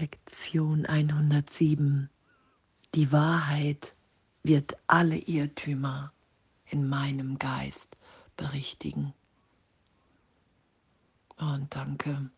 Lektion 107. Die Wahrheit wird alle Irrtümer in meinem Geist berichtigen. Und danke.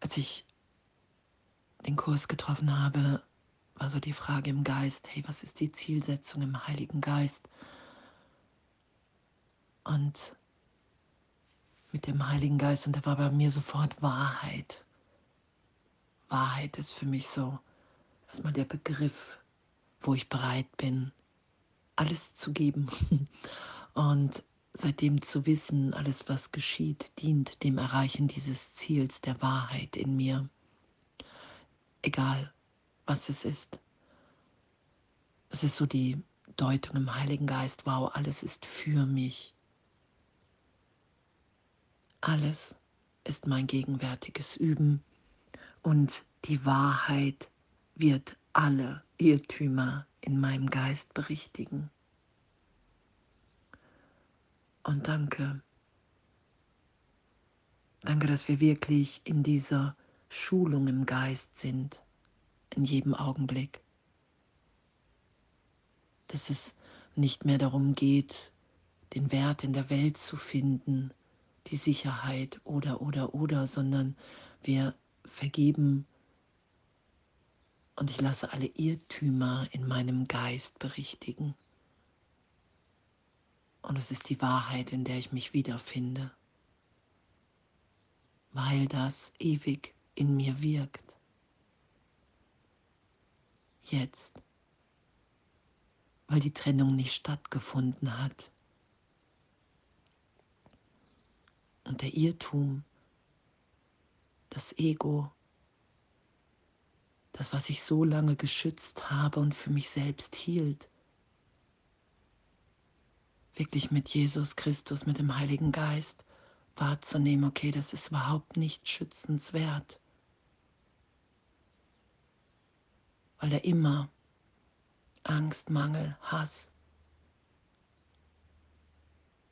Als ich den Kurs getroffen habe, war so die Frage im Geist, hey, was ist die Zielsetzung im Heiligen Geist? Und mit dem Heiligen Geist und da war bei mir sofort Wahrheit. Wahrheit ist für mich so erstmal der Begriff, wo ich bereit bin, alles zu geben. Und seitdem zu wissen, alles, was geschieht, dient dem Erreichen dieses Ziels der Wahrheit in mir. Egal, was es ist. Es ist so die Deutung im Heiligen Geist, wow, alles ist für mich. Alles ist mein gegenwärtiges Üben und die Wahrheit wird alle Irrtümer in meinem Geist berichtigen. Und danke, danke, dass wir wirklich in dieser Schulung im Geist sind, in jedem Augenblick. Dass es nicht mehr darum geht, den Wert in der Welt zu finden, die Sicherheit oder, oder, oder, sondern wir vergeben und ich lasse alle Irrtümer in meinem Geist berichtigen. Und es ist die Wahrheit, in der ich mich wiederfinde, weil das ewig in mir wirkt. Jetzt, weil die Trennung nicht stattgefunden hat. Und der Irrtum, das Ego, das, was ich so lange geschützt habe und für mich selbst hielt, wirklich mit Jesus Christus, mit dem Heiligen Geist wahrzunehmen, okay, das ist überhaupt nicht schützenswert, weil er immer Angst, Mangel, Hass,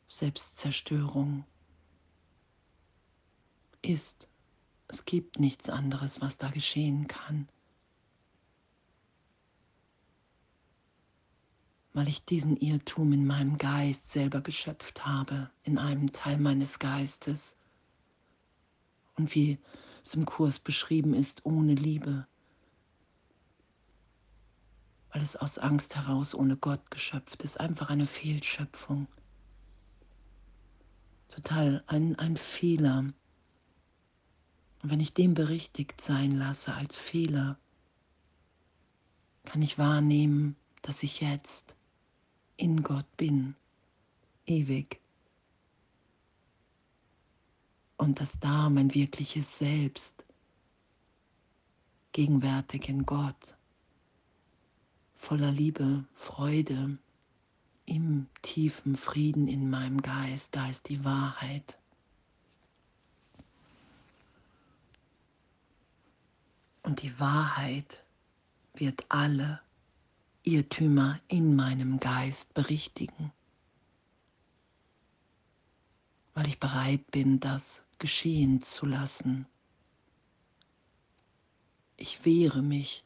Selbstzerstörung, ist. Es gibt nichts anderes, was da geschehen kann. Weil ich diesen Irrtum in meinem Geist selber geschöpft habe, in einem Teil meines Geistes. Und wie es im Kurs beschrieben ist, ohne Liebe. Weil es aus Angst heraus ohne Gott geschöpft ist, einfach eine Fehlschöpfung. Total ein, ein Fehler und wenn ich dem berichtigt sein lasse als Fehler, kann ich wahrnehmen, dass ich jetzt in Gott bin, ewig. Und dass da mein wirkliches Selbst, gegenwärtig in Gott, voller Liebe, Freude, im tiefen Frieden in meinem Geist, da ist die Wahrheit. Und die Wahrheit wird alle Irrtümer in meinem Geist berichtigen, weil ich bereit bin, das geschehen zu lassen. Ich wehre mich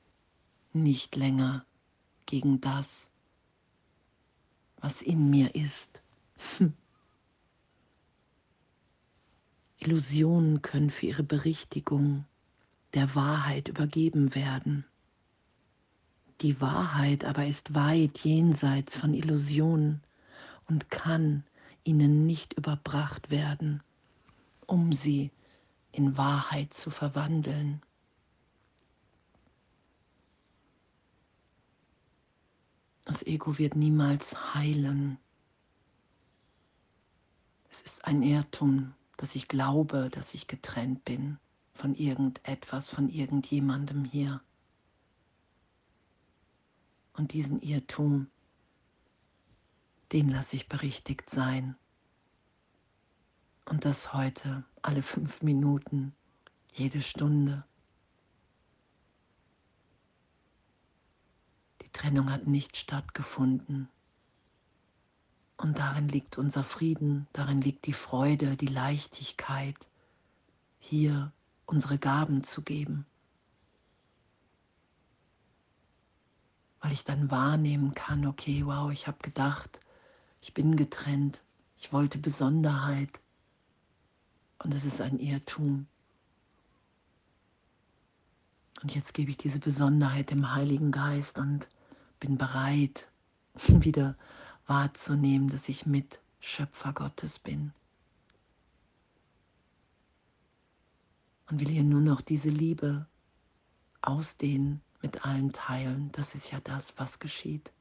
nicht länger gegen das, was in mir ist. Illusionen können für ihre Berichtigung der Wahrheit übergeben werden. Die Wahrheit aber ist weit jenseits von Illusionen und kann ihnen nicht überbracht werden, um sie in Wahrheit zu verwandeln. Das Ego wird niemals heilen. Es ist ein Irrtum, dass ich glaube, dass ich getrennt bin von irgendetwas, von irgendjemandem hier. Und diesen Irrtum, den lasse ich berichtigt sein. Und das heute, alle fünf Minuten, jede Stunde. Die Trennung hat nicht stattgefunden. Und darin liegt unser Frieden, darin liegt die Freude, die Leichtigkeit hier unsere Gaben zu geben. Weil ich dann wahrnehmen kann, okay, wow, ich habe gedacht, ich bin getrennt, ich wollte Besonderheit und es ist ein Irrtum. Und jetzt gebe ich diese Besonderheit dem Heiligen Geist und bin bereit, wieder wahrzunehmen, dass ich mit Schöpfer Gottes bin. Und will hier nur noch diese Liebe ausdehnen, mit allen teilen. Das ist ja das, was geschieht.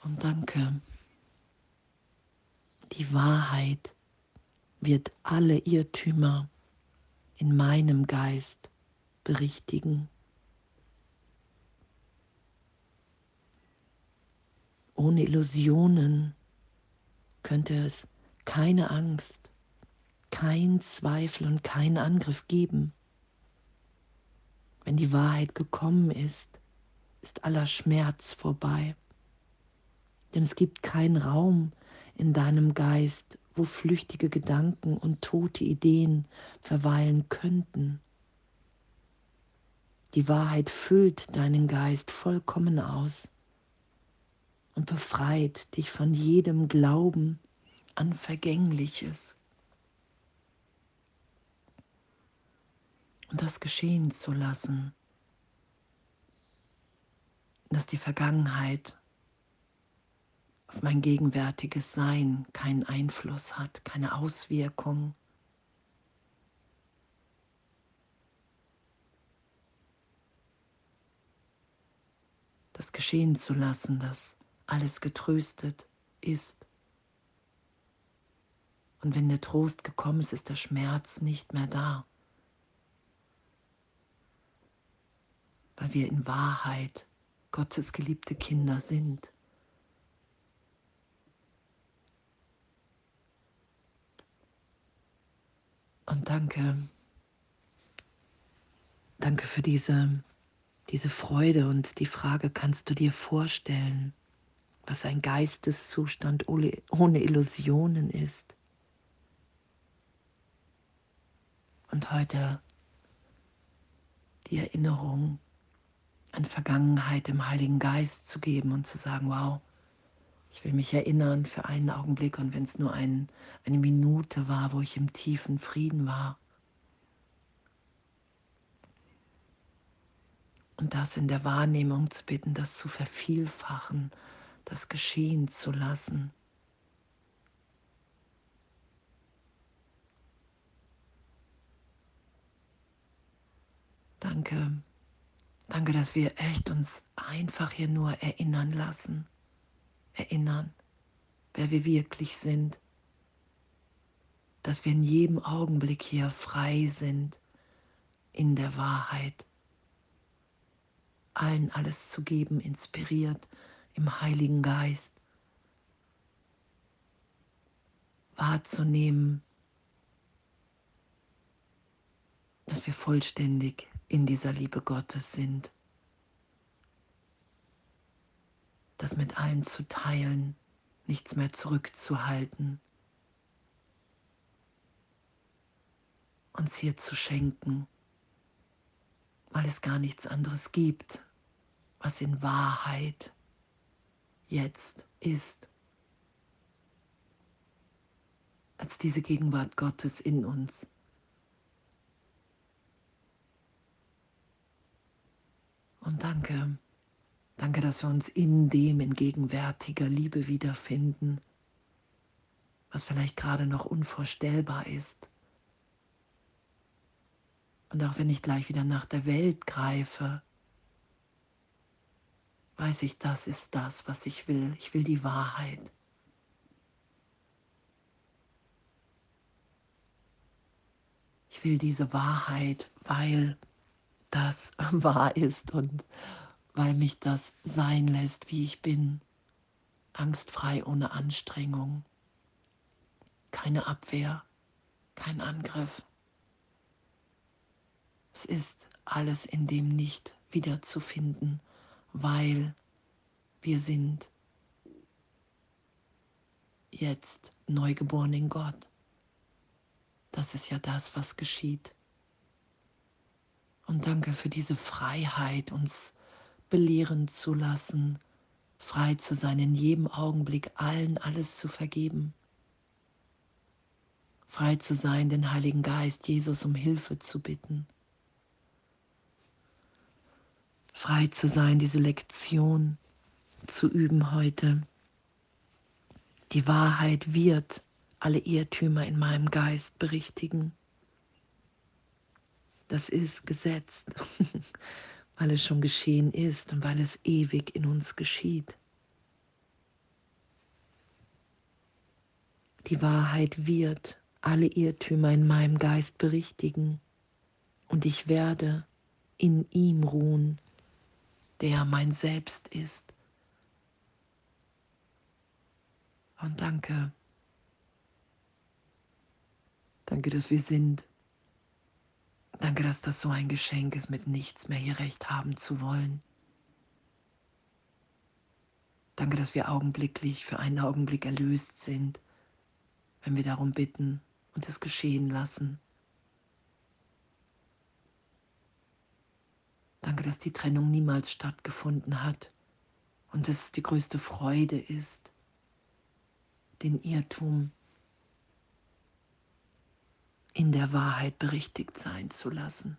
Und danke. Die Wahrheit wird alle Irrtümer in meinem Geist berichtigen. Ohne Illusionen könnte es keine Angst, kein Zweifel und keinen Angriff geben. Wenn die Wahrheit gekommen ist, ist aller Schmerz vorbei. Denn es gibt keinen Raum in deinem Geist, wo flüchtige Gedanken und tote Ideen verweilen könnten. Die Wahrheit füllt deinen Geist vollkommen aus und befreit dich von jedem Glauben an Vergängliches. Das geschehen zu lassen, dass die Vergangenheit auf mein gegenwärtiges Sein keinen Einfluss hat, keine Auswirkung. Das geschehen zu lassen, dass alles getröstet ist. Und wenn der Trost gekommen ist, ist der Schmerz nicht mehr da. Weil wir in Wahrheit Gottes geliebte Kinder sind. Und danke, danke für diese, diese Freude und die Frage, kannst du dir vorstellen, was ein Geisteszustand ohne Illusionen ist? Und heute die Erinnerung an Vergangenheit im Heiligen Geist zu geben und zu sagen, wow, ich will mich erinnern für einen Augenblick und wenn es nur ein, eine Minute war, wo ich im tiefen Frieden war. Und das in der Wahrnehmung zu bitten, das zu vervielfachen, das geschehen zu lassen. Danke. Danke, dass wir echt uns einfach hier nur erinnern lassen. Erinnern, wer wir wirklich sind, dass wir in jedem Augenblick hier frei sind in der Wahrheit, allen alles zu geben, inspiriert im Heiligen Geist, wahrzunehmen, dass wir vollständig in dieser Liebe Gottes sind. das mit allen zu teilen, nichts mehr zurückzuhalten, uns hier zu schenken, weil es gar nichts anderes gibt, was in Wahrheit jetzt ist, als diese Gegenwart Gottes in uns. Und danke Danke, dass wir uns in dem in gegenwärtiger Liebe wiederfinden, was vielleicht gerade noch unvorstellbar ist. Und auch wenn ich gleich wieder nach der Welt greife, weiß ich, das ist das, was ich will. Ich will die Wahrheit. Ich will diese Wahrheit, weil das wahr ist und weil mich das sein lässt, wie ich bin, angstfrei ohne Anstrengung, keine Abwehr, kein Angriff. Es ist alles in dem nicht wiederzufinden, weil wir sind jetzt neugeboren in Gott. Das ist ja das, was geschieht. Und danke für diese Freiheit, uns belehren zu lassen, frei zu sein, in jedem Augenblick allen alles zu vergeben. Frei zu sein, den Heiligen Geist, Jesus um Hilfe zu bitten. Frei zu sein, diese Lektion zu üben heute. Die Wahrheit wird alle Irrtümer in meinem Geist berichtigen. Das ist gesetzt, weil es schon geschehen ist und weil es ewig in uns geschieht. Die Wahrheit wird alle Irrtümer in meinem Geist berichtigen und ich werde in ihm ruhen, der mein Selbst ist. Und danke. Danke, dass wir sind. Danke, dass das so ein Geschenk ist, mit nichts mehr hier recht haben zu wollen. Danke, dass wir augenblicklich für einen Augenblick erlöst sind, wenn wir darum bitten und es geschehen lassen. Danke, dass die Trennung niemals stattgefunden hat und es die größte Freude ist, den Irrtum in der Wahrheit berichtigt sein zu lassen.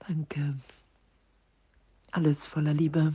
Danke. Alles voller Liebe.